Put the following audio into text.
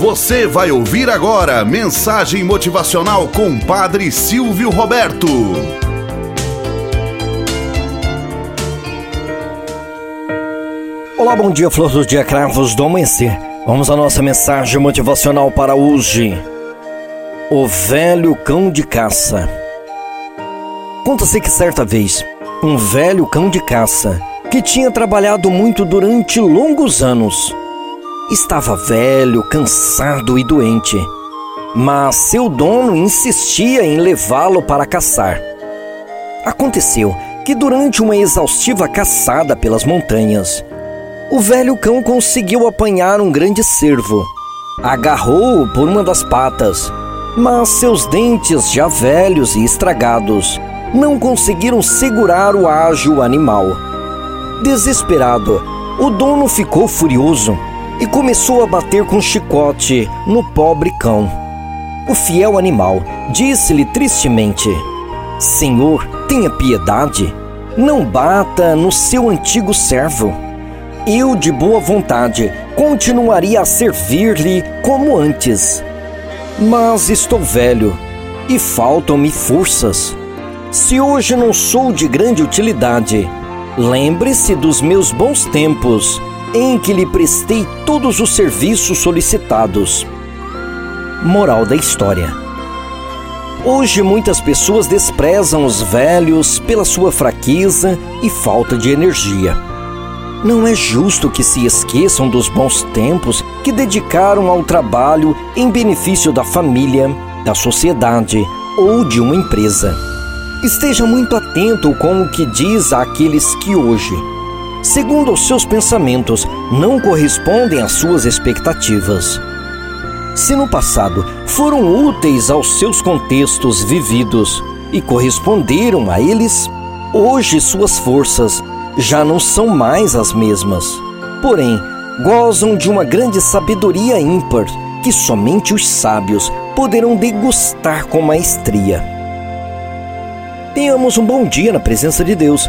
Você vai ouvir agora mensagem motivacional com Padre Silvio Roberto. Olá, bom dia, flor do dia, cravos do amanhecer. Vamos à nossa mensagem motivacional para hoje. O velho cão de caça. Conta-se que certa vez, um velho cão de caça, que tinha trabalhado muito durante longos anos, Estava velho, cansado e doente, mas seu dono insistia em levá-lo para caçar. Aconteceu que durante uma exaustiva caçada pelas montanhas, o velho cão conseguiu apanhar um grande cervo. Agarrou-o por uma das patas, mas seus dentes, já velhos e estragados, não conseguiram segurar o ágil animal. Desesperado, o dono ficou furioso e começou a bater com chicote no pobre cão. O fiel animal disse-lhe tristemente: Senhor, tenha piedade, não bata no seu antigo servo. Eu, de boa vontade, continuaria a servir-lhe como antes. Mas estou velho e faltam-me forças. Se hoje não sou de grande utilidade, lembre-se dos meus bons tempos em que lhe prestei todos os serviços solicitados. Moral da história: Hoje muitas pessoas desprezam os velhos pela sua fraqueza e falta de energia. Não é justo que se esqueçam dos bons tempos que dedicaram ao trabalho em benefício da família, da sociedade ou de uma empresa. Esteja muito atento com o que diz àqueles que hoje, segundo os seus pensamentos, não correspondem às suas expectativas. Se no passado foram úteis aos seus contextos vividos e corresponderam a eles, hoje suas forças já não são mais as mesmas. Porém, gozam de uma grande sabedoria ímpar que somente os sábios poderão degustar com maestria. Tenhamos um bom dia na presença de Deus